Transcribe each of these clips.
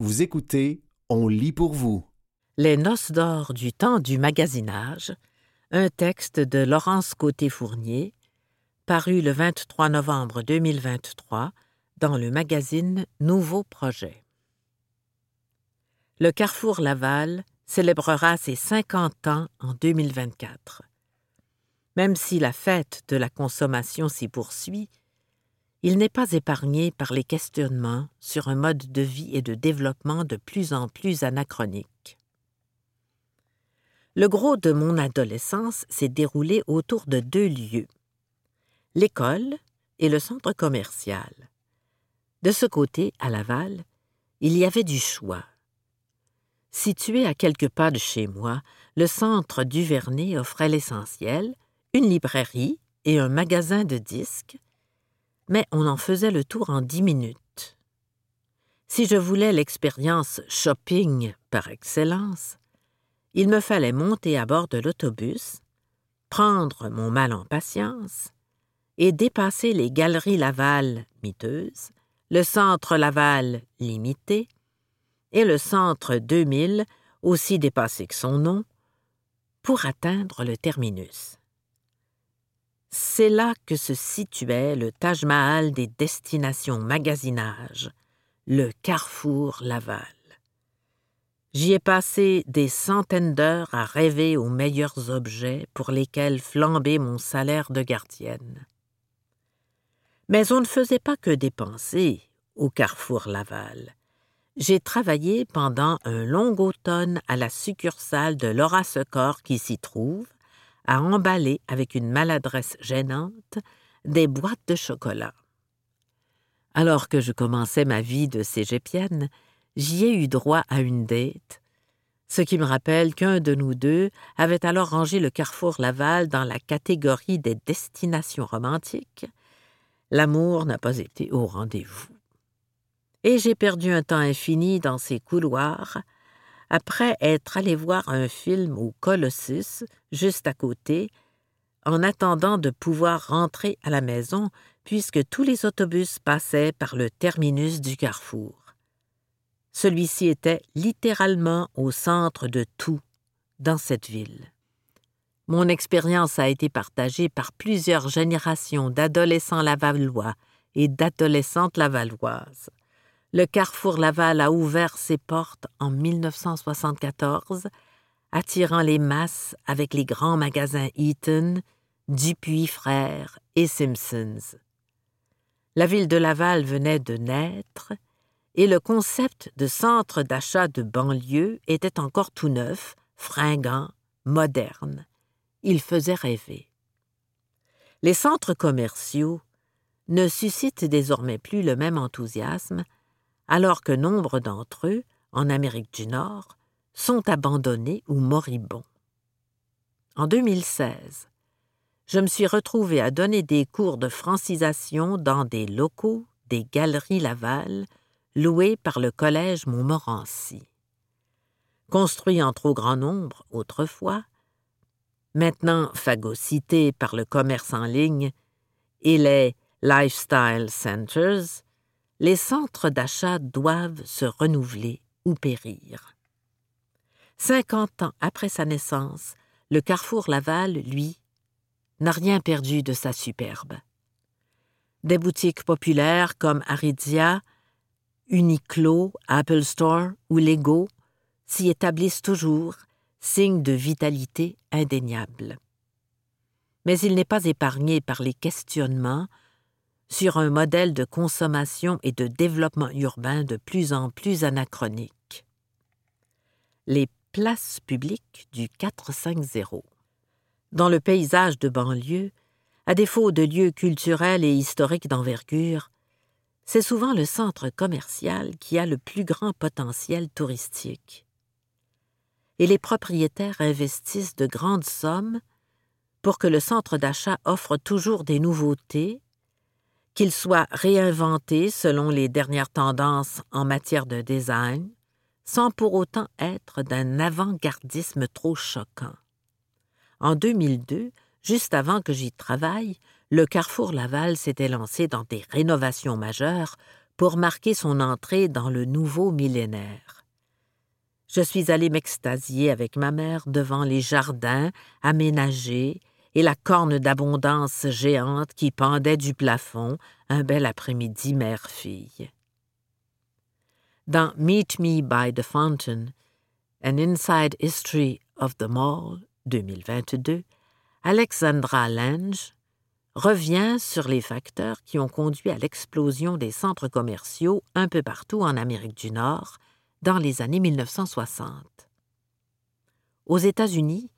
Vous écoutez On lit pour vous. Les noces d'or du temps du magasinage, un texte de Laurence Côté-Fournier, paru le 23 novembre 2023 dans le magazine Nouveau Projet. Le Carrefour Laval célébrera ses 50 ans en 2024. Même si la fête de la consommation s'y poursuit, il n'est pas épargné par les questionnements sur un mode de vie et de développement de plus en plus anachronique. Le gros de mon adolescence s'est déroulé autour de deux lieux, l'école et le centre commercial. De ce côté, à Laval, il y avait du choix. Situé à quelques pas de chez moi, le centre Duvernay offrait l'essentiel, une librairie et un magasin de disques, mais on en faisait le tour en dix minutes. Si je voulais l'expérience shopping par excellence, il me fallait monter à bord de l'autobus, prendre mon mal en patience et dépasser les galeries Laval miteuses, le centre Laval limité et le centre 2000, aussi dépassé que son nom, pour atteindre le terminus. C'est là que se situait le Taj Mahal des destinations magasinage, le Carrefour Laval. J'y ai passé des centaines d'heures à rêver aux meilleurs objets pour lesquels flamber mon salaire de gardienne. Mais on ne faisait pas que dépenser au Carrefour Laval. J'ai travaillé pendant un long automne à la succursale de Laura Secor qui s'y trouve, à emballer avec une maladresse gênante des boîtes de chocolat. Alors que je commençais ma vie de cégepienne, j'y ai eu droit à une date, ce qui me rappelle qu'un de nous deux avait alors rangé le carrefour Laval dans la catégorie des destinations romantiques. L'amour n'a pas été au rendez-vous. Et j'ai perdu un temps infini dans ces couloirs, après être allé voir un film au Colossus, juste à côté, en attendant de pouvoir rentrer à la maison, puisque tous les autobus passaient par le terminus du carrefour. Celui-ci était littéralement au centre de tout dans cette ville. Mon expérience a été partagée par plusieurs générations d'adolescents lavallois et d'adolescentes lavalloises. Le Carrefour Laval a ouvert ses portes en 1974, attirant les masses avec les grands magasins Eaton, Dupuis Frères et Simpsons. La ville de Laval venait de naître et le concept de centre d'achat de banlieue était encore tout neuf, fringant, moderne. Il faisait rêver. Les centres commerciaux ne suscitent désormais plus le même enthousiasme alors que nombre d'entre eux, en Amérique du Nord, sont abandonnés ou moribonds. En 2016, je me suis retrouvé à donner des cours de francisation dans des locaux des Galeries Laval loués par le Collège Montmorency. Construit en trop grand nombre autrefois, maintenant phagocyté par le commerce en ligne et les lifestyle centers, les centres d'achat doivent se renouveler ou périr. Cinquante ans après sa naissance, le Carrefour Laval, lui, n'a rien perdu de sa superbe. Des boutiques populaires comme Aridia, Uniqlo, Apple Store ou Lego s'y établissent toujours, signe de vitalité indéniable. Mais il n'est pas épargné par les questionnements sur un modèle de consommation et de développement urbain de plus en plus anachronique. Les places publiques du 450. Dans le paysage de banlieue, à défaut de lieux culturels et historiques d'envergure, c'est souvent le centre commercial qui a le plus grand potentiel touristique. Et les propriétaires investissent de grandes sommes pour que le centre d'achat offre toujours des nouveautés qu'il soit réinventé selon les dernières tendances en matière de design, sans pour autant être d'un avant-gardisme trop choquant. En 2002, juste avant que j'y travaille, le Carrefour Laval s'était lancé dans des rénovations majeures pour marquer son entrée dans le nouveau millénaire. Je suis allé m'extasier avec ma mère devant les jardins aménagés et la corne d'abondance géante qui pendait du plafond un bel après-midi mère-fille. Dans Meet Me by the Fountain, An Inside History of the Mall 2022, Alexandra Lange revient sur les facteurs qui ont conduit à l'explosion des centres commerciaux un peu partout en Amérique du Nord dans les années 1960. Aux États-Unis,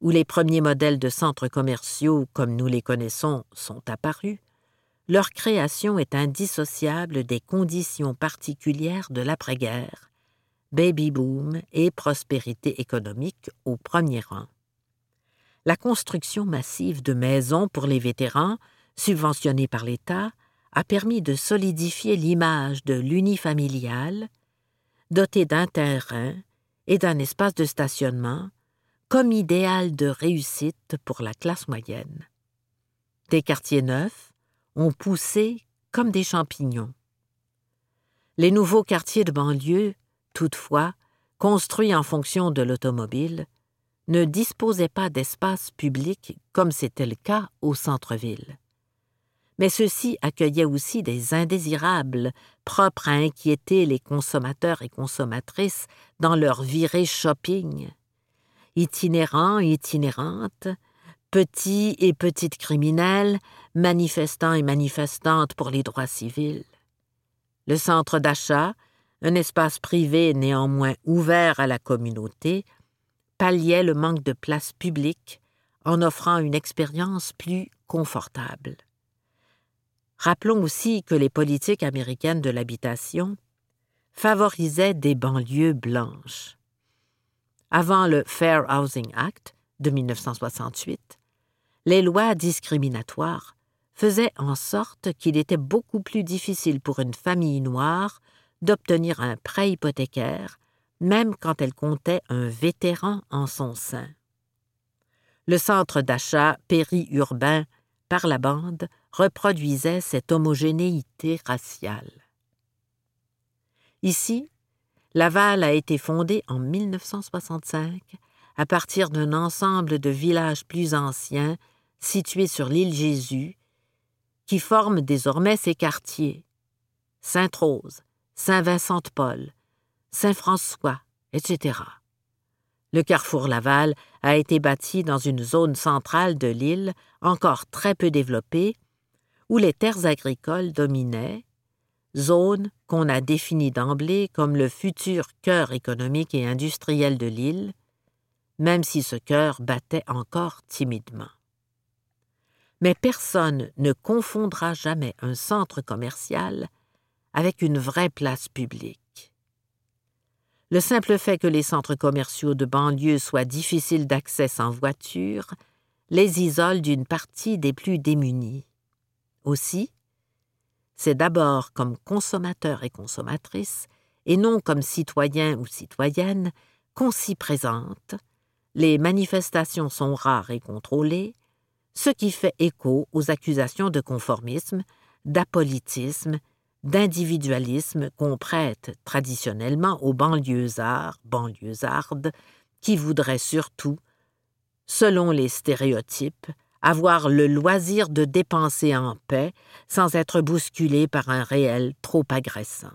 où les premiers modèles de centres commerciaux comme nous les connaissons sont apparus, leur création est indissociable des conditions particulières de l'après-guerre, baby boom et prospérité économique au premier rang. La construction massive de maisons pour les vétérans, subventionnées par l'État, a permis de solidifier l'image de l'unifamilial, doté d'un terrain et d'un espace de stationnement, comme idéal de réussite pour la classe moyenne. Des quartiers neufs, ont poussé comme des champignons. Les nouveaux quartiers de banlieue, toutefois, construits en fonction de l'automobile, ne disposaient pas d'espace public comme c'était le cas au centre-ville. Mais ceux-ci accueillaient aussi des indésirables, propres à inquiéter les consommateurs et consommatrices dans leur virée shopping. Itinérants et itinérantes, petits et petites criminels, manifestants et manifestantes pour les droits civils. Le centre d'achat, un espace privé néanmoins ouvert à la communauté, palliait le manque de place publique en offrant une expérience plus confortable. Rappelons aussi que les politiques américaines de l'habitation favorisaient des banlieues blanches. Avant le Fair Housing Act de 1968, les lois discriminatoires faisaient en sorte qu'il était beaucoup plus difficile pour une famille noire d'obtenir un prêt hypothécaire, même quand elle comptait un vétéran en son sein. Le centre d'achat périurbain par la bande reproduisait cette homogénéité raciale. Ici, Laval a été fondée en 1965 à partir d'un ensemble de villages plus anciens situés sur l'île Jésus, qui forment désormais ces quartiers Sainte-Rose, Saint-Vincent-de-Paul, Saint-François, etc. Le carrefour Laval a été bâti dans une zone centrale de l'île encore très peu développée, où les terres agricoles dominaient, zone qu'on a définie d'emblée comme le futur cœur économique et industriel de l'île, même si ce cœur battait encore timidement mais personne ne confondra jamais un centre commercial avec une vraie place publique. Le simple fait que les centres commerciaux de banlieue soient difficiles d'accès sans voiture les isole d'une partie des plus démunis. Aussi, c'est d'abord comme consommateurs et consommatrices, et non comme citoyens ou citoyennes, qu'on s'y présente. Les manifestations sont rares et contrôlées, ce qui fait écho aux accusations de conformisme, d'apolitisme, d'individualisme qu'on prête traditionnellement aux banlieusards, banlieusardes, qui voudraient surtout, selon les stéréotypes, avoir le loisir de dépenser en paix sans être bousculés par un réel trop agressant.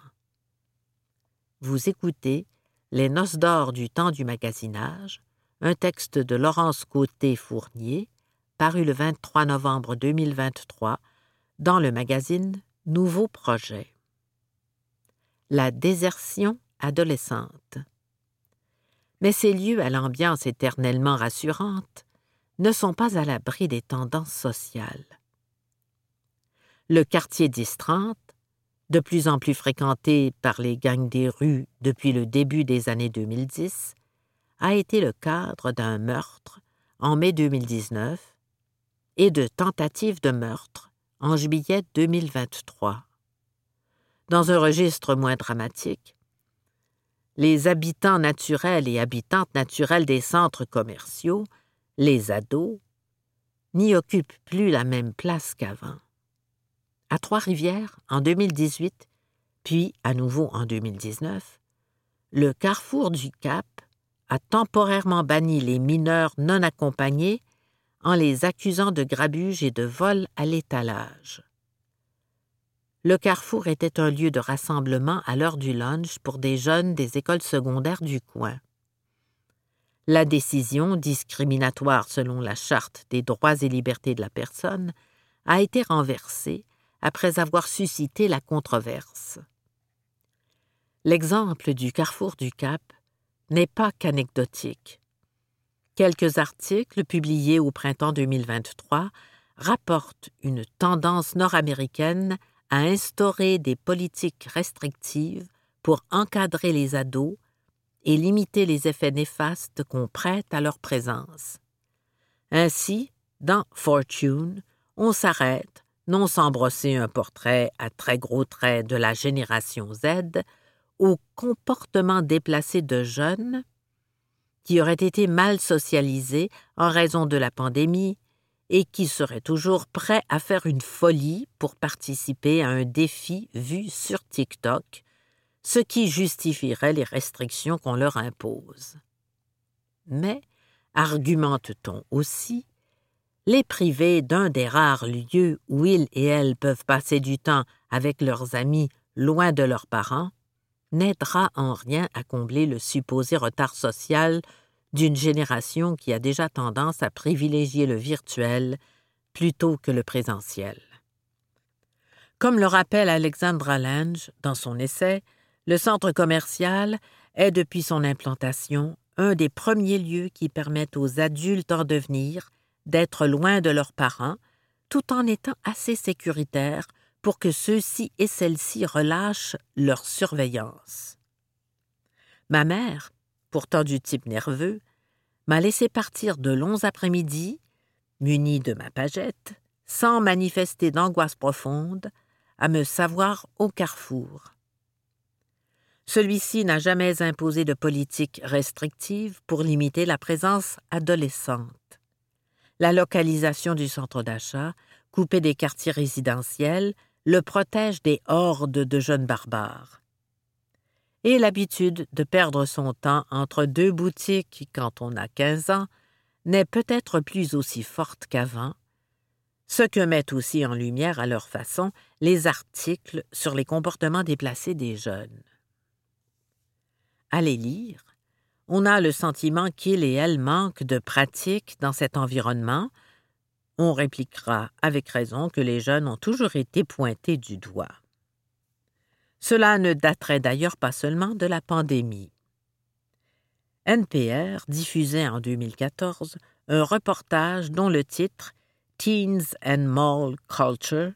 Vous écoutez Les Noces d'or du temps du magasinage, un texte de Laurence Côté-Fournier, paru le 23 novembre 2023 dans le magazine Nouveau Projet. La désertion adolescente. Mais ces lieux à l'ambiance éternellement rassurante ne sont pas à l'abri des tendances sociales. Le quartier 10-30, de plus en plus fréquenté par les gangs des rues depuis le début des années 2010, a été le cadre d'un meurtre en mai 2019 et de tentatives de meurtre en juillet 2023. Dans un registre moins dramatique, les habitants naturels et habitantes naturelles des centres commerciaux, les ados, n'y occupent plus la même place qu'avant. À Trois-Rivières, en 2018, puis à nouveau en 2019, le Carrefour du Cap a temporairement banni les mineurs non accompagnés en les accusant de grabuge et de vol à l'étalage. Le carrefour était un lieu de rassemblement à l'heure du lunch pour des jeunes des écoles secondaires du coin. La décision, discriminatoire selon la Charte des droits et libertés de la personne, a été renversée après avoir suscité la controverse. L'exemple du carrefour du Cap n'est pas qu'anecdotique. Quelques articles publiés au printemps 2023 rapportent une tendance nord-américaine à instaurer des politiques restrictives pour encadrer les ados et limiter les effets néfastes qu'on prête à leur présence. Ainsi, dans Fortune, on s'arrête, non sans brosser un portrait à très gros traits de la génération Z, au comportement déplacé de jeunes qui auraient été mal socialisés en raison de la pandémie et qui seraient toujours prêts à faire une folie pour participer à un défi vu sur TikTok, ce qui justifierait les restrictions qu'on leur impose. Mais, argumente-t-on aussi, les priver d'un des rares lieux où ils et elles peuvent passer du temps avec leurs amis loin de leurs parents n'aidera en rien à combler le supposé retard social d'une génération qui a déjà tendance à privilégier le virtuel plutôt que le présentiel. Comme le rappelle Alexandra Lange dans son essai, le centre commercial est depuis son implantation un des premiers lieux qui permettent aux adultes en devenir d'être loin de leurs parents tout en étant assez sécuritaires pour que ceux-ci et celles-ci relâchent leur surveillance. Ma mère, pourtant du type nerveux, m'a laissé partir de longs après-midi, munie de ma pagette, sans manifester d'angoisse profonde, à me savoir au carrefour. Celui-ci n'a jamais imposé de politique restrictive pour limiter la présence adolescente. La localisation du centre d'achat, coupé des quartiers résidentiels, le protège des hordes de jeunes barbares. Et l'habitude de perdre son temps entre deux boutiques quand on a quinze ans n'est peut-être plus aussi forte qu'avant, ce que mettent aussi en lumière à leur façon les articles sur les comportements déplacés des jeunes. À les lire, on a le sentiment qu'il et elle manquent de pratique dans cet environnement, on répliquera avec raison que les jeunes ont toujours été pointés du doigt. Cela ne daterait d'ailleurs pas seulement de la pandémie. NPR diffusait en 2014 un reportage dont le titre Teens and Mall Culture,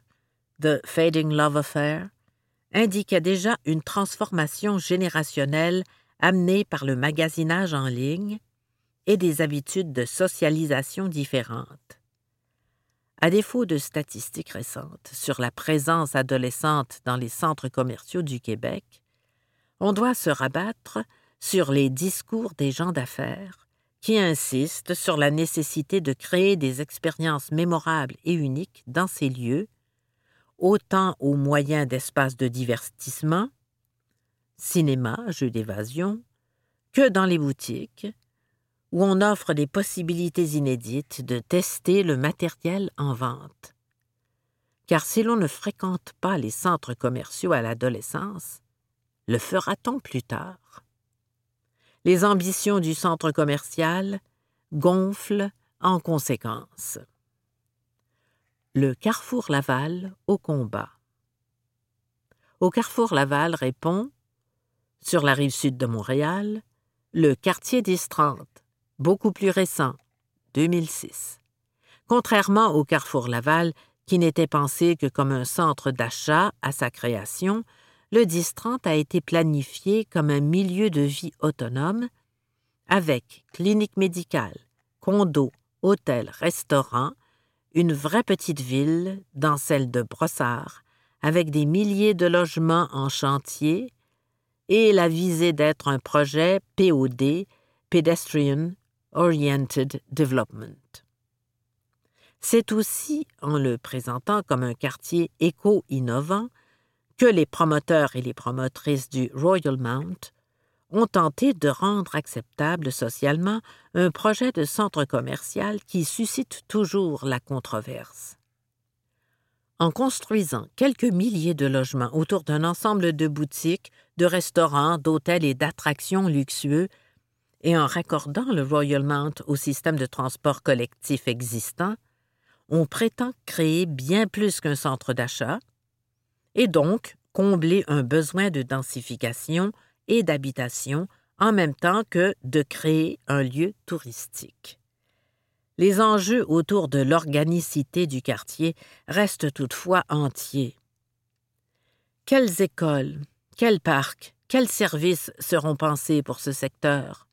The Fading Love Affair, indiquait déjà une transformation générationnelle amenée par le magasinage en ligne et des habitudes de socialisation différentes. À défaut de statistiques récentes sur la présence adolescente dans les centres commerciaux du Québec, on doit se rabattre sur les discours des gens d'affaires qui insistent sur la nécessité de créer des expériences mémorables et uniques dans ces lieux, autant aux moyens d'espaces de divertissement, cinéma, jeux d'évasion, que dans les boutiques, où on offre des possibilités inédites de tester le matériel en vente. Car si l'on ne fréquente pas les centres commerciaux à l'adolescence, le fera-t-on plus tard? Les ambitions du centre commercial gonflent en conséquence. Le Carrefour Laval au combat. Au Carrefour Laval répond, sur la rive sud de Montréal, le quartier des beaucoup plus récent, 2006. Contrairement au Carrefour Laval, qui n'était pensé que comme un centre d'achat à sa création, le 1030 a été planifié comme un milieu de vie autonome, avec clinique médicale, condo, hôtel, restaurant, une vraie petite ville dans celle de Brossard, avec des milliers de logements en chantier, et la visée d'être un projet POD, Pedestrian Oriented Development. C'est aussi en le présentant comme un quartier éco-innovant que les promoteurs et les promotrices du Royal Mount ont tenté de rendre acceptable socialement un projet de centre commercial qui suscite toujours la controverse. En construisant quelques milliers de logements autour d'un ensemble de boutiques, de restaurants, d'hôtels et d'attractions luxueux, et en raccordant le Royal Mount au système de transport collectif existant, on prétend créer bien plus qu'un centre d'achat, et donc combler un besoin de densification et d'habitation en même temps que de créer un lieu touristique. Les enjeux autour de l'organicité du quartier restent toutefois entiers. Quelles écoles, quels parcs, quels services seront pensés pour ce secteur?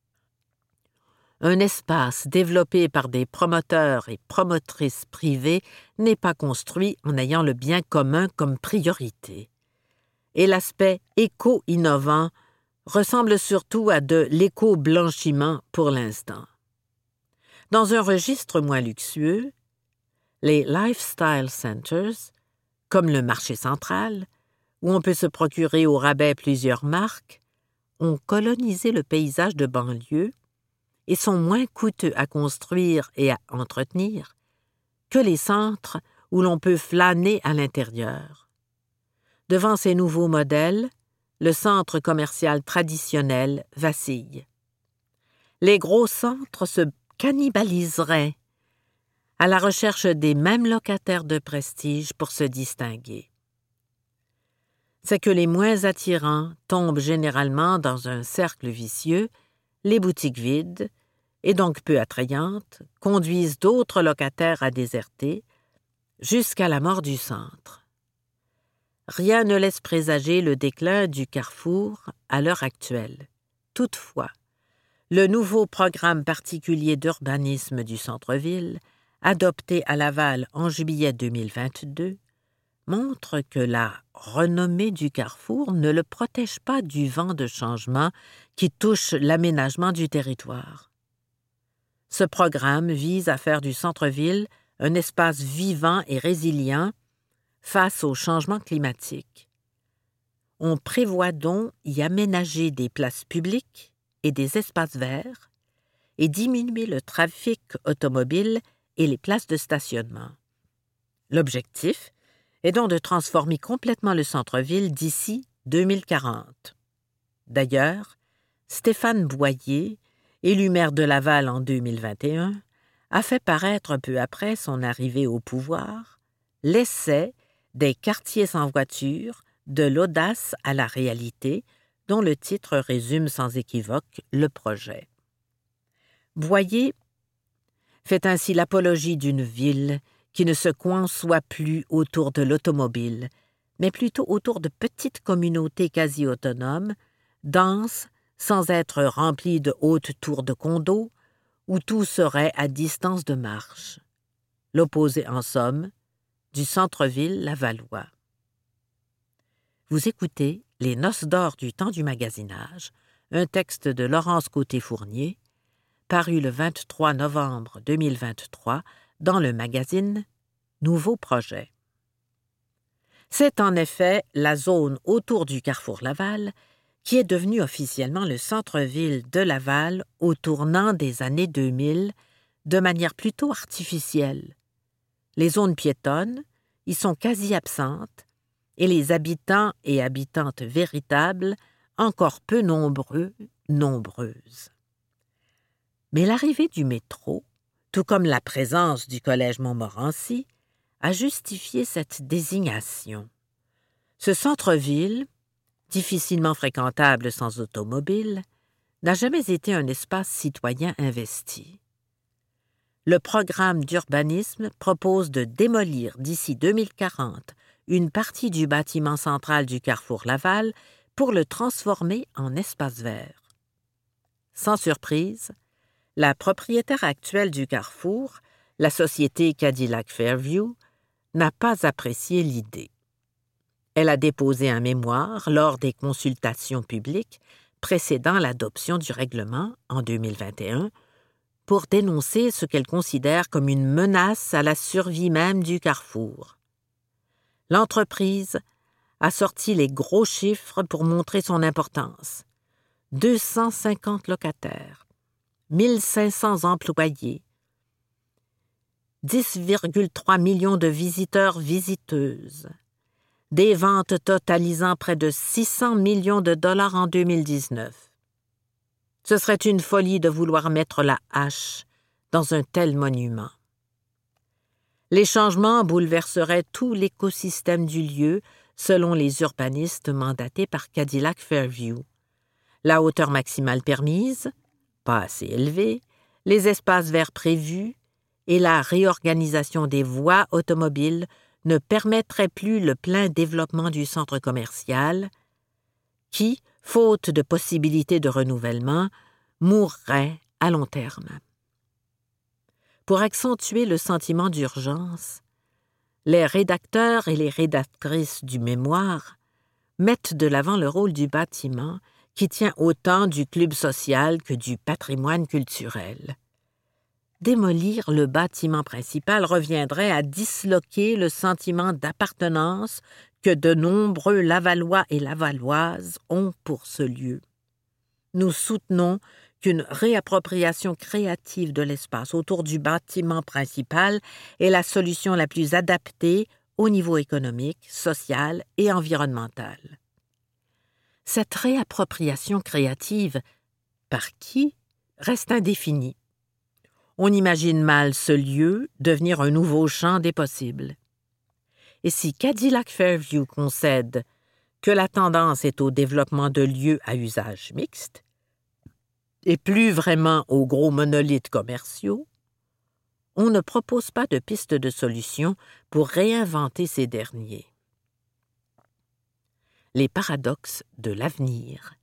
Un espace développé par des promoteurs et promotrices privés n'est pas construit en ayant le bien commun comme priorité. Et l'aspect éco-innovant ressemble surtout à de l'éco-blanchiment pour l'instant. Dans un registre moins luxueux, les lifestyle centers, comme le marché central, où on peut se procurer au rabais plusieurs marques, ont colonisé le paysage de banlieue et sont moins coûteux à construire et à entretenir que les centres où l'on peut flâner à l'intérieur. Devant ces nouveaux modèles, le centre commercial traditionnel vacille. Les gros centres se cannibaliseraient à la recherche des mêmes locataires de prestige pour se distinguer. C'est que les moins attirants tombent généralement dans un cercle vicieux, les boutiques vides, et donc peu attrayantes, conduisent d'autres locataires à déserter, jusqu'à la mort du centre rien ne laisse présager le déclin du carrefour à l'heure actuelle. Toutefois, le nouveau programme particulier d'urbanisme du centre-ville, adopté à Laval en juillet 2022, montre que la renommée du carrefour ne le protège pas du vent de changement qui touche l'aménagement du territoire. Ce programme vise à faire du centre-ville un espace vivant et résilient face au changement climatique. On prévoit donc y aménager des places publiques et des espaces verts et diminuer le trafic automobile et les places de stationnement. L'objectif est donc de transformer complètement le centre-ville d'ici 2040. D'ailleurs, Stéphane Boyer, élu maire de Laval en 2021, a fait paraître un peu après son arrivée au pouvoir l'essai des quartiers sans voiture, de l'audace à la réalité, dont le titre résume sans équivoque le projet. Boyer fait ainsi l'apologie d'une ville qui ne se conçoit plus autour de l'automobile, mais plutôt autour de petites communautés quasi autonomes, denses, sans être remplies de hautes tours de condos, où tout serait à distance de marche. L'opposé, en somme, du centre-ville lavallois. Vous écoutez Les Noces d'or du temps du magasinage, un texte de Laurence Côté-Fournier, paru le 23 novembre 2023 dans le magazine Nouveau Projet. C'est en effet la zone autour du carrefour Laval qui est devenue officiellement le centre-ville de Laval au tournant des années 2000 de manière plutôt artificielle, les zones piétonnes y sont quasi absentes et les habitants et habitantes véritables encore peu nombreux, nombreuses. Mais l'arrivée du métro, tout comme la présence du Collège Montmorency, a justifié cette désignation. Ce centre-ville, difficilement fréquentable sans automobile, n'a jamais été un espace citoyen investi le programme d'urbanisme propose de démolir d'ici 2040 une partie du bâtiment central du carrefour Laval pour le transformer en espace vert. Sans surprise, la propriétaire actuelle du carrefour, la société Cadillac Fairview, n'a pas apprécié l'idée. Elle a déposé un mémoire lors des consultations publiques précédant l'adoption du règlement en 2021 pour dénoncer ce qu'elle considère comme une menace à la survie même du carrefour. L'entreprise a sorti les gros chiffres pour montrer son importance. 250 locataires, 1500 employés, 10,3 millions de visiteurs-visiteuses, des ventes totalisant près de 600 millions de dollars en 2019. Ce serait une folie de vouloir mettre la hache dans un tel monument. Les changements bouleverseraient tout l'écosystème du lieu, selon les urbanistes mandatés par Cadillac Fairview. La hauteur maximale permise, pas assez élevée, les espaces verts prévus et la réorganisation des voies automobiles ne permettraient plus le plein développement du centre commercial, qui, faute de possibilités de renouvellement, mourrait à long terme. Pour accentuer le sentiment d'urgence, les rédacteurs et les rédactrices du mémoire mettent de l'avant le rôle du bâtiment qui tient autant du club social que du patrimoine culturel. Démolir le bâtiment principal reviendrait à disloquer le sentiment d'appartenance que de nombreux Lavallois et Lavalloises ont pour ce lieu. Nous soutenons qu'une réappropriation créative de l'espace autour du bâtiment principal est la solution la plus adaptée au niveau économique, social et environnemental. Cette réappropriation créative, par qui, reste indéfinie on imagine mal ce lieu devenir un nouveau champ des possibles. Et si Cadillac Fairview concède que la tendance est au développement de lieux à usage mixte, et plus vraiment aux gros monolithes commerciaux, on ne propose pas de piste de solution pour réinventer ces derniers. Les paradoxes de l'avenir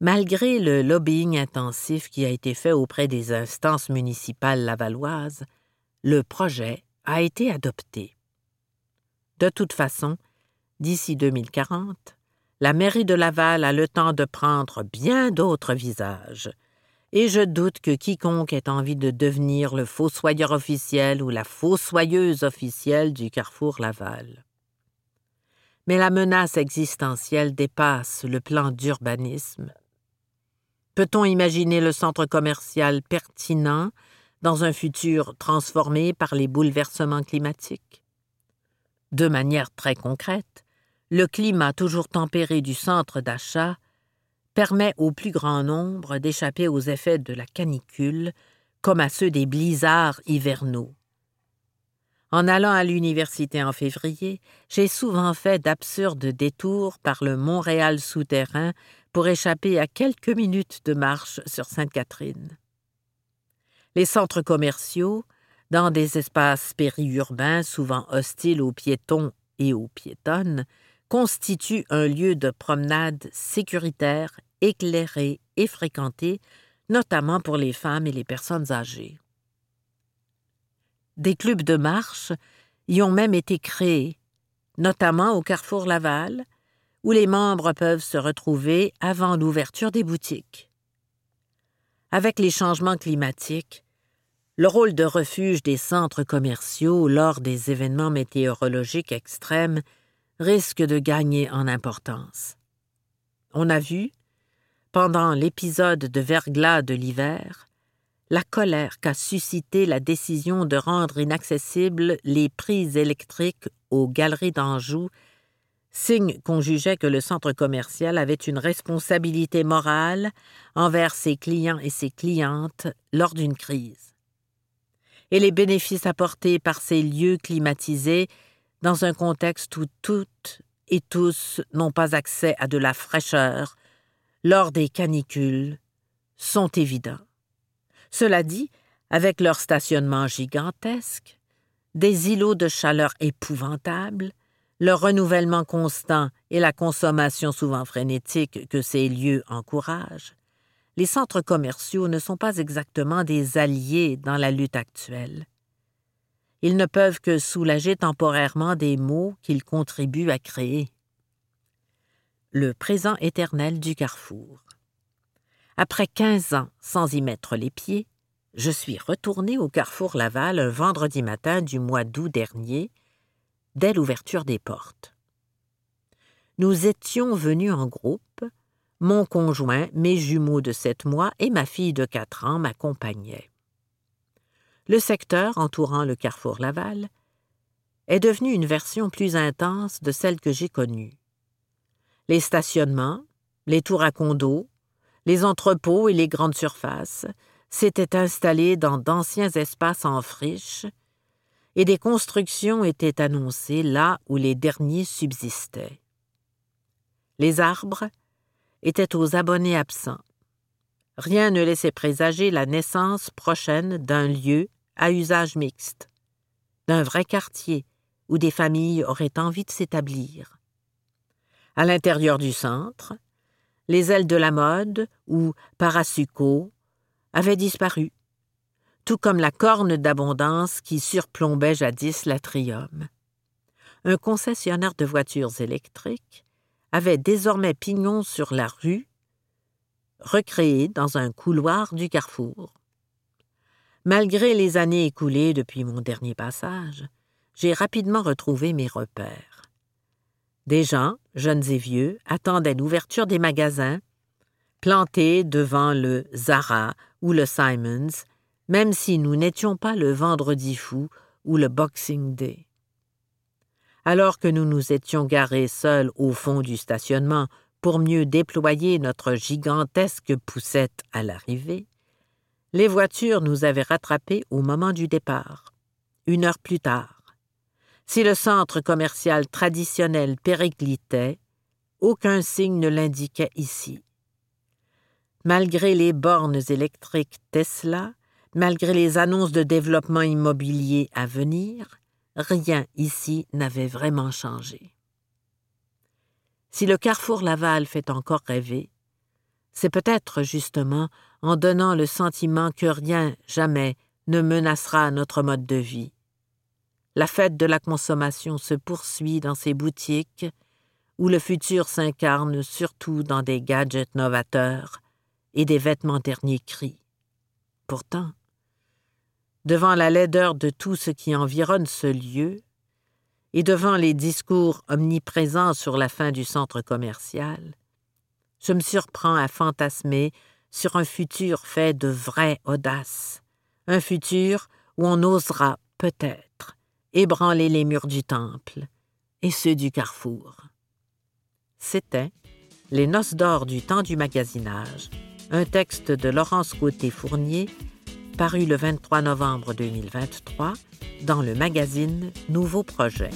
Malgré le lobbying intensif qui a été fait auprès des instances municipales lavalloises, le projet a été adopté. De toute façon, d'ici 2040, la mairie de Laval a le temps de prendre bien d'autres visages, et je doute que quiconque ait envie de devenir le fossoyeur officiel ou la fossoyeuse officielle du carrefour Laval. Mais la menace existentielle dépasse le plan d'urbanisme Peut-on imaginer le centre commercial pertinent dans un futur transformé par les bouleversements climatiques? De manière très concrète, le climat toujours tempéré du centre d'achat permet au plus grand nombre d'échapper aux effets de la canicule comme à ceux des blizzards hivernaux. En allant à l'université en février, j'ai souvent fait d'absurdes détours par le Montréal souterrain pour échapper à quelques minutes de marche sur Sainte-Catherine. Les centres commerciaux, dans des espaces périurbains souvent hostiles aux piétons et aux piétonnes, constituent un lieu de promenade sécuritaire, éclairé et fréquenté, notamment pour les femmes et les personnes âgées. Des clubs de marche y ont même été créés, notamment au Carrefour Laval, où les membres peuvent se retrouver avant l'ouverture des boutiques. Avec les changements climatiques, le rôle de refuge des centres commerciaux lors des événements météorologiques extrêmes risque de gagner en importance. On a vu, pendant l'épisode de verglas de l'hiver, la colère qu'a suscité la décision de rendre inaccessibles les prises électriques aux galeries d'Anjou signe qu'on jugeait que le centre commercial avait une responsabilité morale envers ses clients et ses clientes lors d'une crise. Et les bénéfices apportés par ces lieux climatisés dans un contexte où toutes et tous n'ont pas accès à de la fraîcheur lors des canicules sont évidents. Cela dit, avec leur stationnement gigantesque, des îlots de chaleur épouvantables, le renouvellement constant et la consommation souvent frénétique que ces lieux encouragent, les centres commerciaux ne sont pas exactement des alliés dans la lutte actuelle. Ils ne peuvent que soulager temporairement des maux qu'ils contribuent à créer. Le présent éternel du carrefour. Après quinze ans sans y mettre les pieds, je suis retourné au carrefour Laval un vendredi matin du mois d'août dernier dès l'ouverture des portes. nous étions venus en groupe. Mon conjoint, mes jumeaux de sept mois et ma fille de quatre ans m'accompagnaient. Le secteur entourant le carrefour Laval est devenu une version plus intense de celle que j'ai connue. Les stationnements, les tours à condos, les entrepôts et les grandes surfaces s'étaient installés dans d'anciens espaces en friche, et des constructions étaient annoncées là où les derniers subsistaient. Les arbres étaient aux abonnés absents. Rien ne laissait présager la naissance prochaine d'un lieu à usage mixte, d'un vrai quartier où des familles auraient envie de s'établir. À l'intérieur du centre, les ailes de la mode, ou Parasuco, avaient disparu, tout comme la corne d'abondance qui surplombait jadis l'atrium. Un concessionnaire de voitures électriques avait désormais pignon sur la rue, recréé dans un couloir du carrefour. Malgré les années écoulées depuis mon dernier passage, j'ai rapidement retrouvé mes repères. Des gens, jeunes et vieux, attendaient l'ouverture des magasins, plantés devant le Zara ou le Simons, même si nous n'étions pas le vendredi fou ou le Boxing Day. Alors que nous nous étions garés seuls au fond du stationnement pour mieux déployer notre gigantesque poussette à l'arrivée, les voitures nous avaient rattrapés au moment du départ, une heure plus tard. Si le centre commercial traditionnel périclitait, aucun signe ne l'indiquait ici. Malgré les bornes électriques Tesla, malgré les annonces de développement immobilier à venir, rien ici n'avait vraiment changé. Si le carrefour Laval fait encore rêver, c'est peut-être justement en donnant le sentiment que rien, jamais, ne menacera notre mode de vie. La fête de la consommation se poursuit dans ces boutiques où le futur s'incarne surtout dans des gadgets novateurs et des vêtements derniers cris. Pourtant, devant la laideur de tout ce qui environne ce lieu, et devant les discours omniprésents sur la fin du centre commercial, je me surprends à fantasmer sur un futur fait de vraie audace, un futur où on osera peut-être ébranler les murs du temple et ceux du carrefour. C'était Les noces d'or du temps du magasinage, un texte de Laurence Côté-Fournier paru le 23 novembre 2023 dans le magazine Nouveau Projet.